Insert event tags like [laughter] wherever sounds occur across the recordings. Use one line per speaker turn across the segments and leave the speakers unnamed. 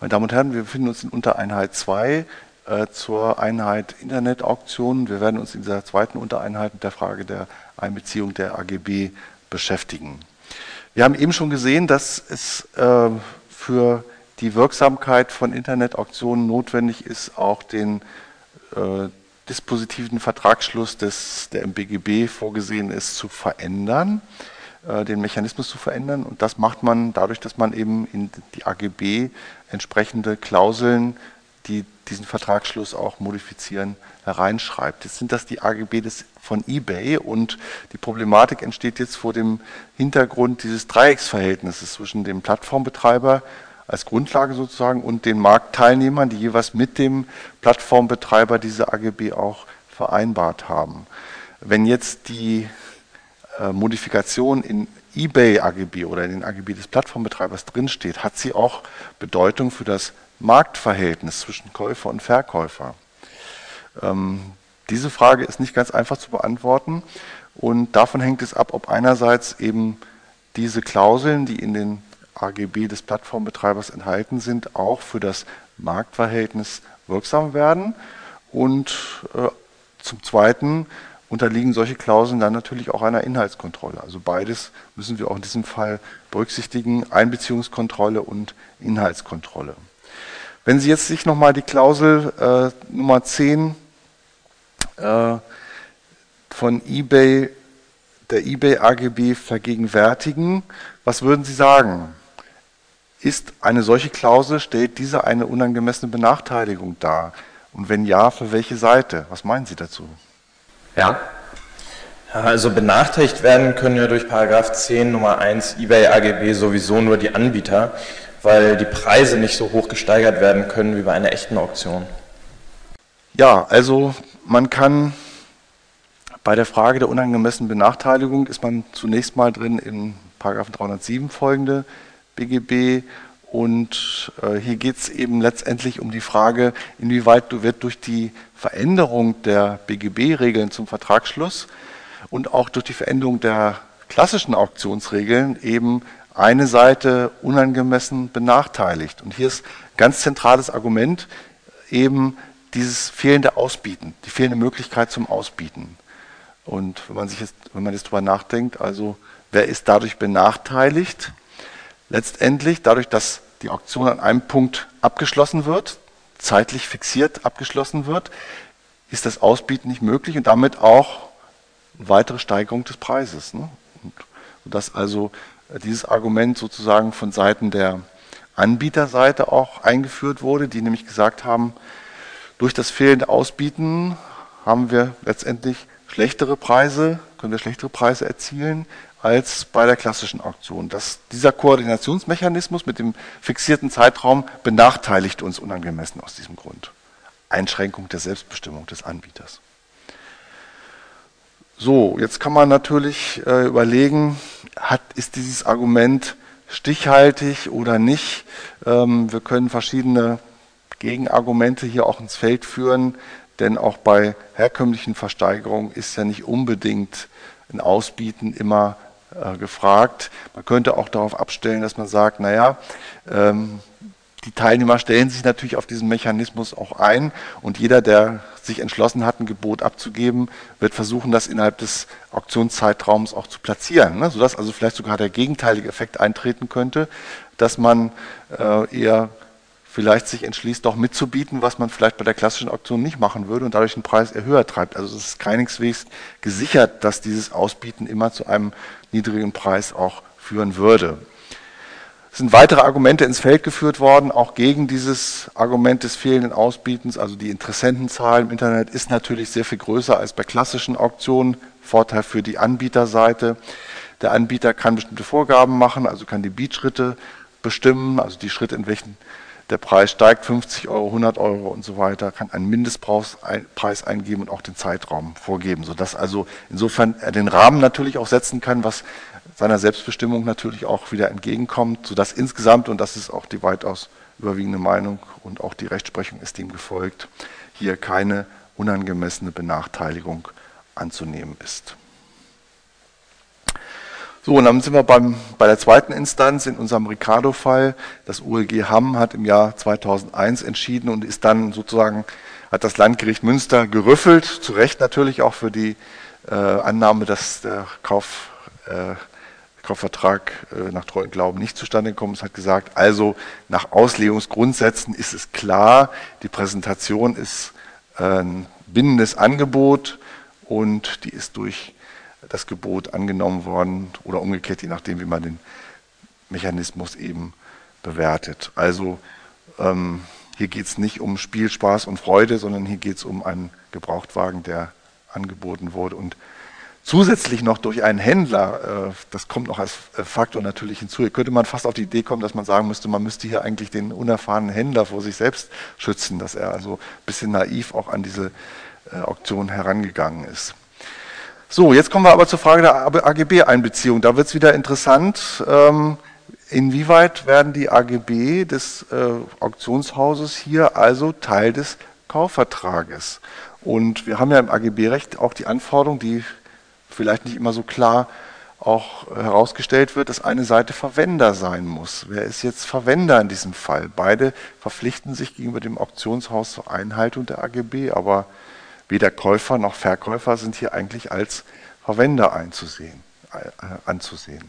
Meine Damen und Herren, wir befinden uns in Untereinheit 2 äh, zur Einheit Internetauktionen. Wir werden uns in dieser zweiten Untereinheit mit der Frage der Einbeziehung der AGB beschäftigen. Wir haben eben schon gesehen, dass es äh, für die Wirksamkeit von Internetauktionen notwendig ist, auch den äh, dispositiven Vertragsschluss, des, der im BGB vorgesehen ist, zu verändern. Äh, den Mechanismus zu verändern. Und das macht man dadurch, dass man eben in die AGB entsprechende Klauseln, die diesen Vertragsschluss auch modifizieren, hereinschreibt. Jetzt sind das die AGB des, von eBay und die Problematik entsteht jetzt vor dem Hintergrund dieses Dreiecksverhältnisses zwischen dem Plattformbetreiber als Grundlage sozusagen und den Marktteilnehmern, die jeweils mit dem Plattformbetreiber diese AGB auch vereinbart haben. Wenn jetzt die Modifikation in eBay AGB oder in den AGB des Plattformbetreibers drinsteht, hat sie auch Bedeutung für das Marktverhältnis zwischen Käufer und Verkäufer. Ähm, diese Frage ist nicht ganz einfach zu beantworten und davon hängt es ab, ob einerseits eben diese Klauseln, die in den AGB des Plattformbetreibers enthalten sind, auch für das Marktverhältnis wirksam werden und äh, zum Zweiten, unterliegen solche Klauseln dann natürlich auch einer Inhaltskontrolle. Also beides müssen wir auch in diesem Fall berücksichtigen, Einbeziehungskontrolle und Inhaltskontrolle. Wenn Sie jetzt sich nochmal die Klausel äh, Nummer 10 äh, von eBay, der eBay AGB vergegenwärtigen, was würden Sie sagen? Ist eine solche Klausel, stellt diese eine unangemessene Benachteiligung dar? Und wenn ja, für welche Seite? Was meinen Sie dazu?
Ja. Also benachteiligt werden können ja durch Paragraph 10 Nummer 1 eBay AGB sowieso nur die Anbieter, weil die Preise nicht so hoch gesteigert werden können wie bei einer echten Auktion.
Ja, also man kann bei der Frage der unangemessenen Benachteiligung ist man zunächst mal drin in Paragraph 307 folgende BGB und äh, hier geht es eben letztendlich um die Frage, inwieweit wird durch die Veränderung der BGB-Regeln zum Vertragsschluss und auch durch die Veränderung der klassischen Auktionsregeln eben eine Seite unangemessen benachteiligt. Und hier ist ganz zentrales Argument eben dieses fehlende Ausbieten, die fehlende Möglichkeit zum Ausbieten. Und wenn man sich jetzt, wenn man jetzt darüber nachdenkt, also wer ist dadurch benachteiligt? Letztendlich dadurch, dass die Auktion an einem Punkt abgeschlossen wird, zeitlich fixiert abgeschlossen wird, ist das Ausbieten nicht möglich und damit auch weitere Steigerung des Preises. Ne? Und dass also dieses Argument sozusagen von Seiten der Anbieterseite auch eingeführt wurde, die nämlich gesagt haben, durch das fehlende Ausbieten haben wir letztendlich schlechtere Preise, können wir schlechtere Preise erzielen, als bei der klassischen Auktion. Das, dieser Koordinationsmechanismus mit dem fixierten Zeitraum benachteiligt uns unangemessen aus diesem Grund. Einschränkung der Selbstbestimmung des Anbieters. So, jetzt kann man natürlich äh, überlegen, hat, ist dieses Argument stichhaltig oder nicht? Ähm, wir können verschiedene Gegenargumente hier auch ins Feld führen, denn auch bei herkömmlichen Versteigerungen ist ja nicht unbedingt ein Ausbieten immer gefragt. Man könnte auch darauf abstellen, dass man sagt, naja, ähm, die Teilnehmer stellen sich natürlich auf diesen Mechanismus auch ein und jeder, der sich entschlossen hat, ein Gebot abzugeben, wird versuchen, das innerhalb des Auktionszeitraums auch zu platzieren, ne? sodass also vielleicht sogar der gegenteilige Effekt eintreten könnte, dass man äh, eher vielleicht sich entschließt, doch mitzubieten, was man vielleicht bei der klassischen Auktion nicht machen würde und dadurch den Preis eher höher treibt. Also es ist keineswegs gesichert, dass dieses Ausbieten immer zu einem niedrigen Preis auch führen würde. Es sind weitere Argumente ins Feld geführt worden, auch gegen dieses Argument des fehlenden Ausbietens. Also die Interessentenzahl im Internet ist natürlich sehr viel größer als bei klassischen Auktionen. Vorteil für die Anbieterseite. Der Anbieter kann bestimmte Vorgaben machen, also kann die Beatschritte bestimmen, also die Schritte, in welchen der Preis steigt, 50 Euro, 100 Euro und so weiter, kann einen Mindestpreis eingeben und auch den Zeitraum vorgeben, sodass also insofern er den Rahmen natürlich auch setzen kann, was seiner Selbstbestimmung natürlich auch wieder entgegenkommt, sodass insgesamt, und das ist auch die weitaus überwiegende Meinung und auch die Rechtsprechung ist dem gefolgt, hier keine unangemessene Benachteiligung anzunehmen ist. So, und dann sind wir beim, bei der zweiten Instanz in unserem Ricardo-Fall. Das OLG Hamm hat im Jahr 2001 entschieden und ist dann sozusagen, hat das Landgericht Münster gerüffelt, zu Recht natürlich auch für die äh, Annahme, dass der Kauf, äh, Kaufvertrag äh, nach treuen Glauben nicht zustande gekommen ist, hat gesagt, also nach Auslegungsgrundsätzen ist es klar, die Präsentation ist ein binnendes Angebot und die ist durch das Gebot angenommen worden oder umgekehrt, je nachdem, wie man den Mechanismus eben bewertet. Also ähm, hier geht es nicht um Spiel, Spaß und Freude, sondern hier geht es um einen Gebrauchtwagen, der angeboten wurde und zusätzlich noch durch einen Händler, äh, das kommt noch als äh, Faktor natürlich hinzu, hier könnte man fast auf die Idee kommen, dass man sagen müsste, man müsste hier eigentlich den unerfahrenen Händler vor sich selbst schützen, dass er also ein bisschen naiv auch an diese äh, Auktion herangegangen ist. So, jetzt kommen wir aber zur Frage der AGB-Einbeziehung. Da wird es wieder interessant. Ähm, inwieweit werden die AGB des äh, Auktionshauses hier also Teil des Kaufvertrages? Und wir haben ja im AGB-Recht auch die Anforderung, die vielleicht nicht immer so klar auch herausgestellt wird, dass eine Seite Verwender sein muss. Wer ist jetzt Verwender in diesem Fall? Beide verpflichten sich gegenüber dem Auktionshaus zur Einhaltung der AGB, aber Weder Käufer noch Verkäufer sind hier eigentlich als Verwender einzusehen, äh, anzusehen.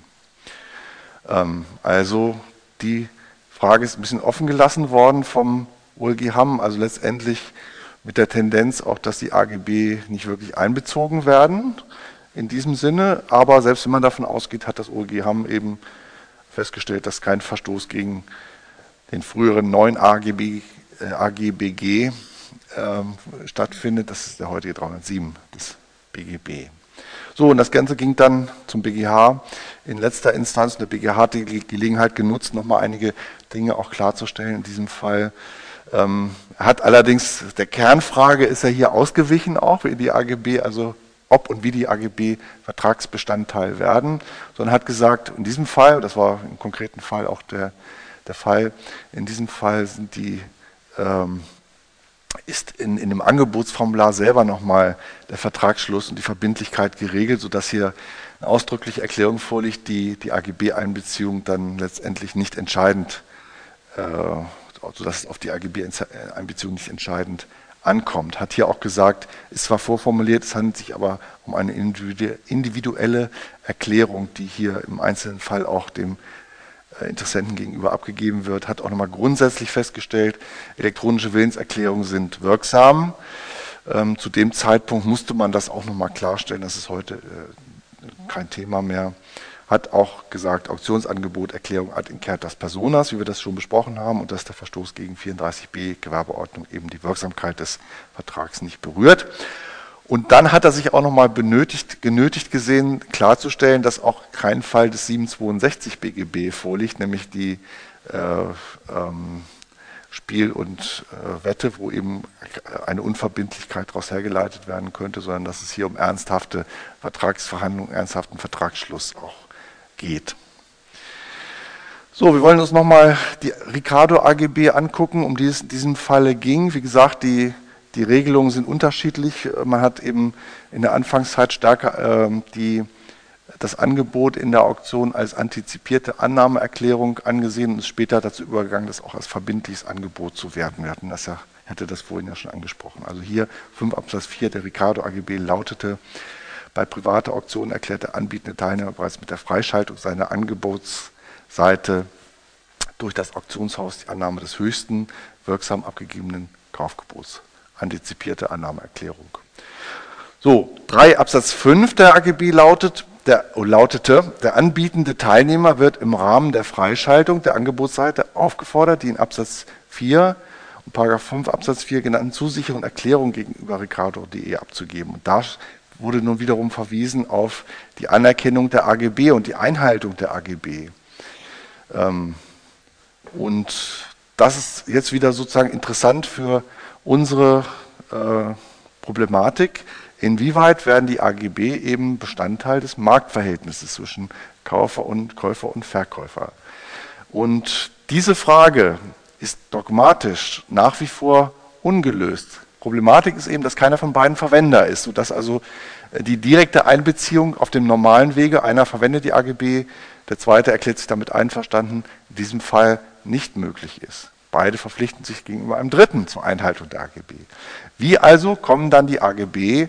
Ähm, also die Frage ist ein bisschen offen gelassen worden vom OLG Hamm, also letztendlich mit der Tendenz auch, dass die AGB nicht wirklich einbezogen werden in diesem Sinne. Aber selbst wenn man davon ausgeht, hat das OLG Hamm eben festgestellt, dass kein Verstoß gegen den früheren neuen AGB, äh, AGBG ähm, stattfindet. Das ist der heutige 307 des BGB. So, und das Ganze ging dann zum BGH in letzter Instanz. Der BGH hat die Gelegenheit genutzt, nochmal einige Dinge auch klarzustellen in diesem Fall. Ähm, hat allerdings, der Kernfrage ist er hier ausgewichen auch, wie die AGB, also ob und wie die AGB Vertragsbestandteil werden, sondern hat gesagt, in diesem Fall, das war im konkreten Fall auch der, der Fall, in diesem Fall sind die ähm, ist in, in dem Angebotsformular selber nochmal der Vertragsschluss und die Verbindlichkeit geregelt, sodass hier eine ausdrückliche Erklärung vorliegt, die die AGB-Einbeziehung dann letztendlich nicht entscheidend, äh, sodass es auf die AGB-Einbeziehung nicht entscheidend ankommt. Hat hier auch gesagt, ist zwar vorformuliert, es handelt sich aber um eine individuelle Erklärung, die hier im einzelnen Fall auch dem Interessenten gegenüber abgegeben wird, hat auch nochmal grundsätzlich festgestellt, elektronische Willenserklärungen sind wirksam. Ähm, zu dem Zeitpunkt musste man das auch nochmal klarstellen, das ist heute äh, kein Thema mehr. Hat auch gesagt, Auktionsangebot, Erklärung ad incertas personas, wie wir das schon besprochen haben, und dass der Verstoß gegen 34b Gewerbeordnung eben die Wirksamkeit des Vertrags nicht berührt. Und dann hat er sich auch nochmal benötigt, genötigt gesehen, klarzustellen, dass auch kein Fall des 762 BGB vorliegt, nämlich die äh, ähm, Spiel und äh, Wette, wo eben eine Unverbindlichkeit daraus hergeleitet werden könnte, sondern dass es hier um ernsthafte Vertragsverhandlungen, ernsthaften Vertragsschluss auch geht. So, wir wollen uns nochmal die Ricardo AGB angucken, um die es in diesem Falle ging. Wie gesagt, die die Regelungen sind unterschiedlich. Man hat eben in der Anfangszeit stärker äh, die, das Angebot in der Auktion als antizipierte Annahmeerklärung angesehen und ist später dazu übergegangen, das auch als verbindliches Angebot zu werten. Wir hatten das ja, hatte das vorhin ja schon angesprochen. Also hier 5 Absatz 4 der Ricardo AGB lautete, bei privater Auktion erklärt der anbietende Teilnehmer bereits mit der Freischaltung seiner Angebotsseite durch das Auktionshaus die Annahme des höchsten wirksam abgegebenen Kaufgebots antizipierte Annahmeerklärung. So, 3 Absatz 5 der AGB lautet, der, oh, lautete, der anbietende Teilnehmer wird im Rahmen der Freischaltung der Angebotsseite aufgefordert, die in Absatz 4 und Paragraph 5 Absatz 4 genannten zusicheren Erklärungen gegenüber Ricardo.de abzugeben. Und da wurde nun wiederum verwiesen auf die Anerkennung der AGB und die Einhaltung der AGB. Ähm, und das ist jetzt wieder sozusagen interessant für unsere äh, Problematik, inwieweit werden die AGB eben Bestandteil des Marktverhältnisses zwischen Käufer und, Käufer und Verkäufer. Und diese Frage ist dogmatisch nach wie vor ungelöst. Problematik ist eben, dass keiner von beiden Verwender ist, sodass also äh, die direkte Einbeziehung auf dem normalen Wege, einer verwendet die AGB, der zweite erklärt sich damit einverstanden, in diesem Fall nicht möglich ist. Beide verpflichten sich gegenüber einem Dritten zur Einhaltung der AGB. Wie also kommen dann die AGB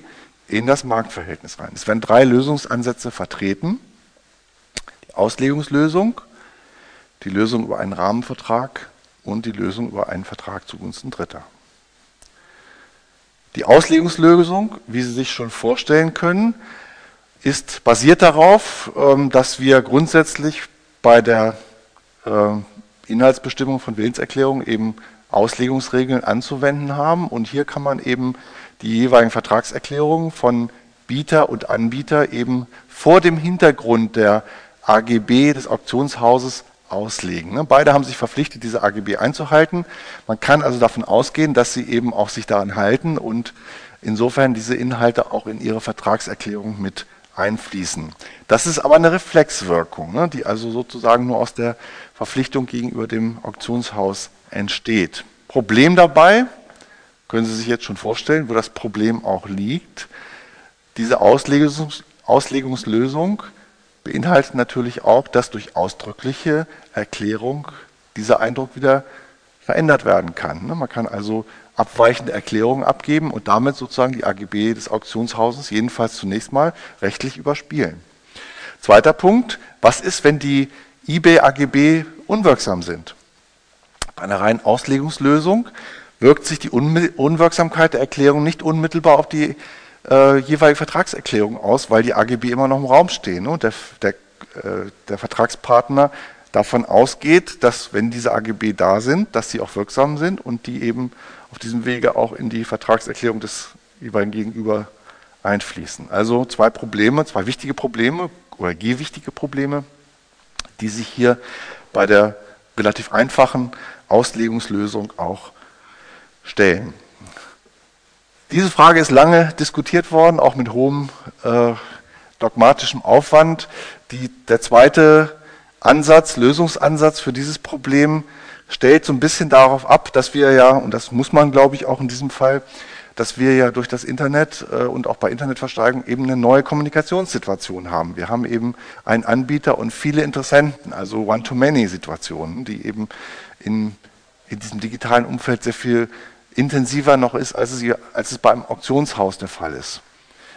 in das Marktverhältnis rein? Es werden drei Lösungsansätze vertreten. Die Auslegungslösung, die Lösung über einen Rahmenvertrag und die Lösung über einen Vertrag zugunsten Dritter. Die Auslegungslösung, wie Sie sich schon vorstellen können, ist basiert darauf, ähm, dass wir grundsätzlich bei der ähm, Inhaltsbestimmung von Willenserklärungen eben Auslegungsregeln anzuwenden haben. Und hier kann man eben die jeweiligen Vertragserklärungen von Bieter und Anbieter eben vor dem Hintergrund der AGB des Auktionshauses auslegen. Ne? Beide haben sich verpflichtet, diese AGB einzuhalten. Man kann also davon ausgehen, dass sie eben auch sich daran halten und insofern diese Inhalte auch in ihre Vertragserklärung mit einfließen. Das ist aber eine Reflexwirkung, ne? die also sozusagen nur aus der Verpflichtung gegenüber dem Auktionshaus entsteht. Problem dabei, können Sie sich jetzt schon vorstellen, wo das Problem auch liegt, diese Auslegungs Auslegungslösung beinhaltet natürlich auch, dass durch ausdrückliche Erklärung dieser Eindruck wieder verändert werden kann. Ne? Man kann also abweichende Erklärungen abgeben und damit sozusagen die AGB des Auktionshauses jedenfalls zunächst mal rechtlich überspielen. Zweiter Punkt, was ist, wenn die eBay-AGB unwirksam sind? Bei einer reinen Auslegungslösung wirkt sich die Unwirksamkeit der Erklärung nicht unmittelbar auf die äh, jeweilige Vertragserklärung aus, weil die AGB immer noch im Raum stehen und der, der, äh, der Vertragspartner davon ausgeht, dass wenn diese AGB da sind, dass sie auch wirksam sind und die eben auf diesem Wege auch in die Vertragserklärung des jeweiligen Gegenüber einfließen. Also zwei Probleme, zwei wichtige Probleme oder gewichtige Probleme, die sich hier bei der relativ einfachen Auslegungslösung auch stellen. Diese Frage ist lange diskutiert worden, auch mit hohem äh, dogmatischem Aufwand. Die, der zweite Ansatz, Lösungsansatz für dieses Problem stellt so ein bisschen darauf ab, dass wir ja, und das muss man glaube ich auch in diesem Fall, dass wir ja durch das Internet äh, und auch bei Internetversteigerung eben eine neue Kommunikationssituation haben. Wir haben eben einen Anbieter und viele Interessenten, also One-to-Many-Situationen, die eben in, in diesem digitalen Umfeld sehr viel intensiver noch ist, als es, als es beim Auktionshaus der Fall ist.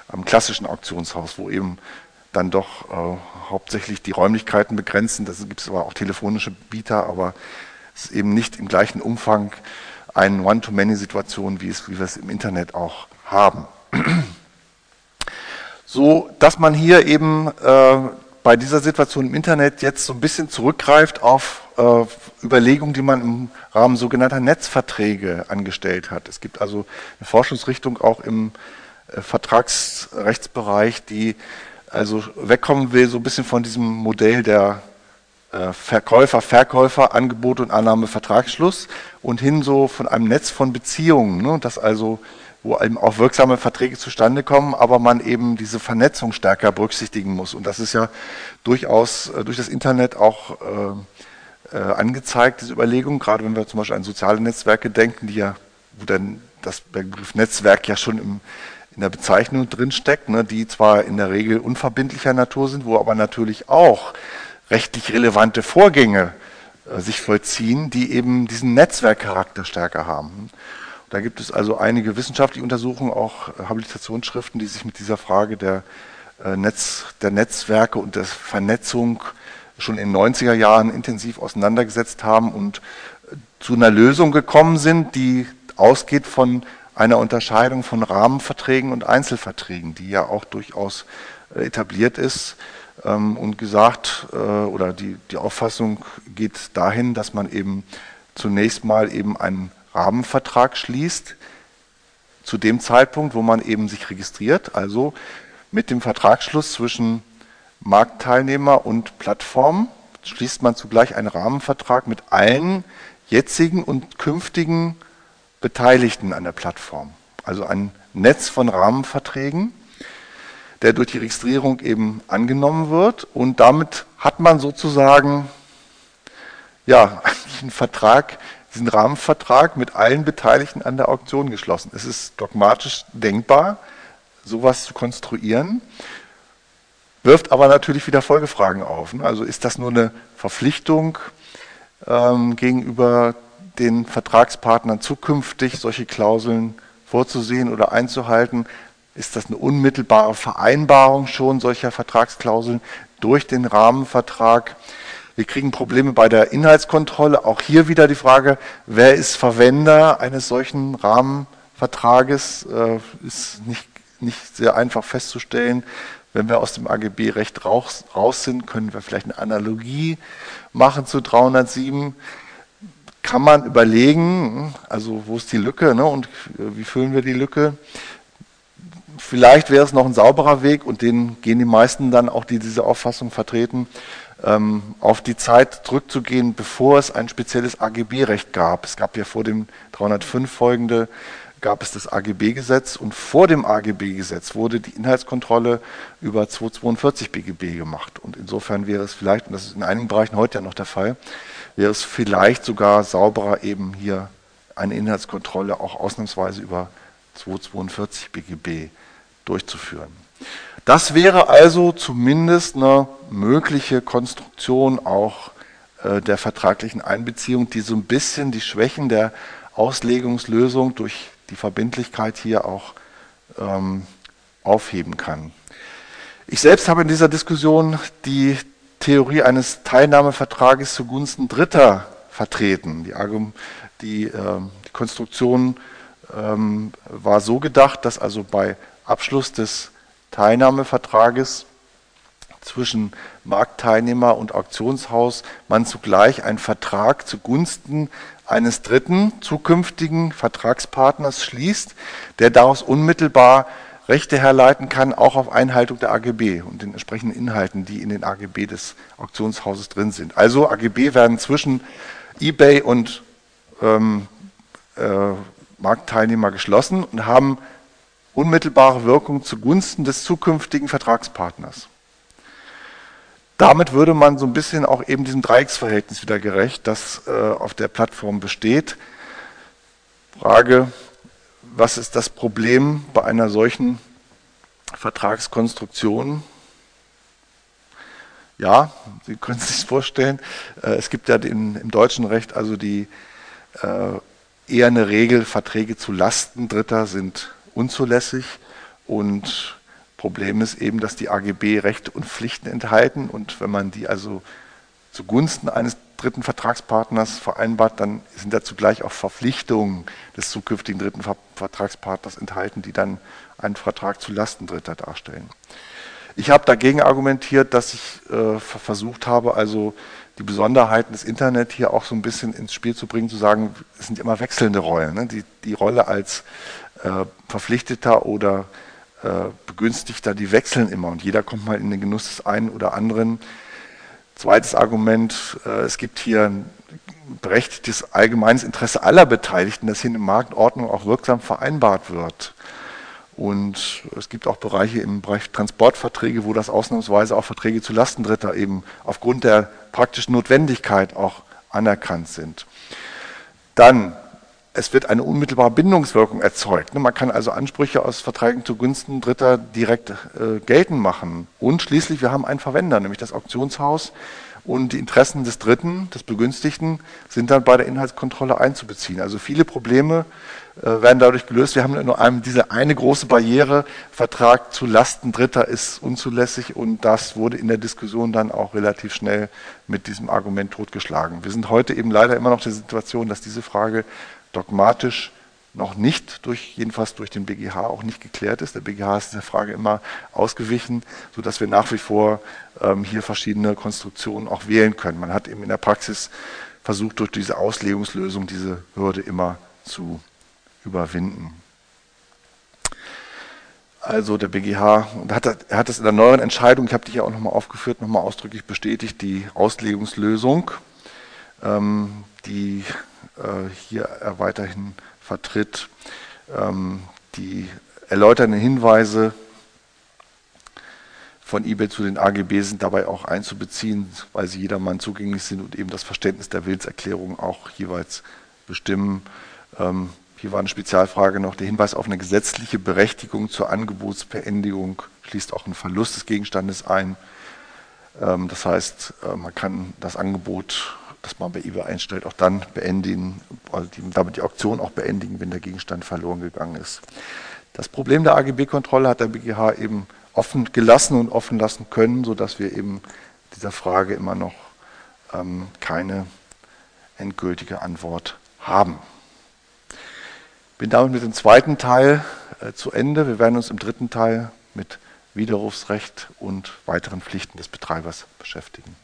Am klassischen Auktionshaus, wo eben dann doch äh, hauptsächlich die Räumlichkeiten begrenzen. Da gibt es aber auch telefonische Bieter, aber ist eben nicht im gleichen Umfang eine One-to-Many-Situation, wie, wie wir es im Internet auch haben. [clears throat] So, dass man hier eben äh, bei dieser Situation im Internet jetzt so ein bisschen zurückgreift auf äh, Überlegungen, die man im Rahmen sogenannter Netzverträge angestellt hat. Es gibt also eine Forschungsrichtung auch im äh, Vertragsrechtsbereich, die also wegkommen will so ein bisschen von diesem Modell der Verkäufer, Verkäufer, Angebot und Annahme, Vertragsschluss und hin so von einem Netz von Beziehungen, ne, das also wo eben auch wirksame Verträge zustande kommen, aber man eben diese Vernetzung stärker berücksichtigen muss. Und das ist ja durchaus äh, durch das Internet auch äh, äh, angezeigt, diese Überlegung, gerade wenn wir zum Beispiel an soziale Netzwerke denken, die ja, wo dann das Begriff Netzwerk ja schon im, in der Bezeichnung drinsteckt, ne, die zwar in der Regel unverbindlicher Natur sind, wo aber natürlich auch rechtlich relevante Vorgänge äh, sich vollziehen, die eben diesen Netzwerkcharakter stärker haben. Da gibt es also einige wissenschaftliche Untersuchungen, auch Habilitationsschriften, die sich mit dieser Frage der, äh, Netz, der Netzwerke und der Vernetzung schon in den 90er Jahren intensiv auseinandergesetzt haben und äh, zu einer Lösung gekommen sind, die ausgeht von einer Unterscheidung von Rahmenverträgen und Einzelverträgen, die ja auch durchaus etabliert ist und gesagt, oder die, die Auffassung geht dahin, dass man eben zunächst mal eben einen Rahmenvertrag schließt, zu dem Zeitpunkt, wo man eben sich registriert, also mit dem Vertragsschluss zwischen Marktteilnehmer und Plattform schließt man zugleich einen Rahmenvertrag mit allen jetzigen und künftigen Beteiligten an der Plattform. Also ein Netz von Rahmenverträgen, der durch die Registrierung eben angenommen wird und damit hat man sozusagen ja, einen Vertrag, diesen Rahmenvertrag mit allen Beteiligten an der Auktion geschlossen. Es ist dogmatisch denkbar, sowas zu konstruieren, wirft aber natürlich wieder Folgefragen auf. Ne? Also ist das nur eine Verpflichtung ähm, gegenüber den Vertragspartnern zukünftig solche Klauseln vorzusehen oder einzuhalten? Ist das eine unmittelbare Vereinbarung schon solcher Vertragsklauseln durch den Rahmenvertrag? Wir kriegen Probleme bei der Inhaltskontrolle. Auch hier wieder die Frage, wer ist Verwender eines solchen Rahmenvertrages? Äh, ist nicht, nicht sehr einfach festzustellen. Wenn wir aus dem AGB-Recht raus, raus sind, können wir vielleicht eine Analogie machen zu 307 kann man überlegen, also wo ist die Lücke ne, und wie füllen wir die Lücke. Vielleicht wäre es noch ein sauberer Weg und den gehen die meisten dann auch, die diese Auffassung vertreten, ähm, auf die Zeit zurückzugehen, bevor es ein spezielles AGB-Recht gab. Es gab ja vor dem 305 folgende, gab es das AGB-Gesetz und vor dem AGB-Gesetz wurde die Inhaltskontrolle über 242 BGB gemacht. Und insofern wäre es vielleicht, und das ist in einigen Bereichen heute ja noch der Fall, wäre es vielleicht sogar sauberer, eben hier eine Inhaltskontrolle auch ausnahmsweise über 242 BGB durchzuführen. Das wäre also zumindest eine mögliche Konstruktion auch äh, der vertraglichen Einbeziehung, die so ein bisschen die Schwächen der Auslegungslösung durch die Verbindlichkeit hier auch ähm, aufheben kann. Ich selbst habe in dieser Diskussion die Theorie eines Teilnahmevertrages zugunsten Dritter vertreten. Die, die, äh, die Konstruktion ähm, war so gedacht, dass also bei Abschluss des Teilnahmevertrages zwischen Marktteilnehmer und Auktionshaus man zugleich einen Vertrag zugunsten eines dritten zukünftigen Vertragspartners schließt, der daraus unmittelbar Rechte herleiten kann, auch auf Einhaltung der AGB und den entsprechenden Inhalten, die in den AGB des Auktionshauses drin sind. Also AGB werden zwischen eBay und ähm, äh, Marktteilnehmer geschlossen und haben unmittelbare Wirkung zugunsten des zukünftigen Vertragspartners. Damit würde man so ein bisschen auch eben diesem Dreiecksverhältnis wieder gerecht, das äh, auf der Plattform besteht. Frage, was ist das Problem bei einer solchen Vertragskonstruktion? Ja, Sie können [laughs] sich das vorstellen. Äh, es gibt ja den, im deutschen Recht also die äh, eher eine Regel, Verträge zu Lasten Dritter sind unzulässig und Problem ist eben, dass die AGB Rechte und Pflichten enthalten und wenn man die also zugunsten eines dritten Vertragspartners vereinbart, dann sind da zugleich auch Verpflichtungen des zukünftigen dritten Vertragspartners enthalten, die dann einen Vertrag zu Lasten Dritter darstellen. Ich habe dagegen argumentiert, dass ich äh, versucht habe, also die Besonderheiten des Internet hier auch so ein bisschen ins Spiel zu bringen, zu sagen, es sind immer wechselnde Rollen. Ne? Die, die Rolle als äh, Verpflichteter oder äh, Begünstigter, die wechseln immer und jeder kommt mal in den Genuss des einen oder anderen. Zweites Argument, äh, es gibt hier ein berechtigtes allgemeines Interesse aller Beteiligten, dass hier eine Marktordnung auch wirksam vereinbart wird. Und es gibt auch Bereiche im Bereich Transportverträge, wo das ausnahmsweise auch Verträge zu Lasten Dritter eben aufgrund der praktischen Notwendigkeit auch anerkannt sind. Dann es wird eine unmittelbare Bindungswirkung erzeugt. Ne, man kann also Ansprüche aus Verträgen zugunsten Dritter direkt äh, geltend machen. Und schließlich, wir haben einen Verwender, nämlich das Auktionshaus. Und die Interessen des Dritten, des Begünstigten, sind dann bei der Inhaltskontrolle einzubeziehen. Also viele Probleme äh, werden dadurch gelöst. Wir haben nur einem, diese eine große Barriere, Vertrag zu Lasten Dritter ist unzulässig und das wurde in der Diskussion dann auch relativ schnell mit diesem Argument totgeschlagen. Wir sind heute eben leider immer noch der Situation, dass diese Frage dogmatisch noch nicht durch, jedenfalls durch den BGH auch nicht geklärt ist. Der BGH ist der Frage immer ausgewichen, sodass wir nach wie vor ähm, hier verschiedene Konstruktionen auch wählen können. Man hat eben in der Praxis versucht, durch diese Auslegungslösung diese Hürde immer zu überwinden. Also der BGH, hat, er hat das in der neuen Entscheidung, ich habe die ja auch nochmal aufgeführt, nochmal ausdrücklich bestätigt, die Auslegungslösung, ähm, die äh, hier er weiterhin vertritt. Ähm, die erläuternden Hinweise von eBay zu den AGB sind dabei auch einzubeziehen, weil sie jedermann zugänglich sind und eben das Verständnis der Willenserklärung auch jeweils bestimmen. Ähm, hier war eine Spezialfrage noch, der Hinweis auf eine gesetzliche Berechtigung zur Angebotsbeendigung schließt auch einen Verlust des Gegenstandes ein. Ähm, das heißt, äh, man kann das Angebot, das man bei eBay einstellt, auch dann beendigen, also damit die Auktion auch beendigen, wenn der Gegenstand verloren gegangen ist. Das Problem der AGB-Kontrolle hat der BGH eben offen gelassen und offen lassen können, sodass wir eben dieser Frage immer noch ähm, keine endgültige Antwort haben. Bin damit mit dem zweiten Teil äh, zu Ende. Wir werden uns im dritten Teil mit Widerrufsrecht und weiteren Pflichten des Betreibers beschäftigen.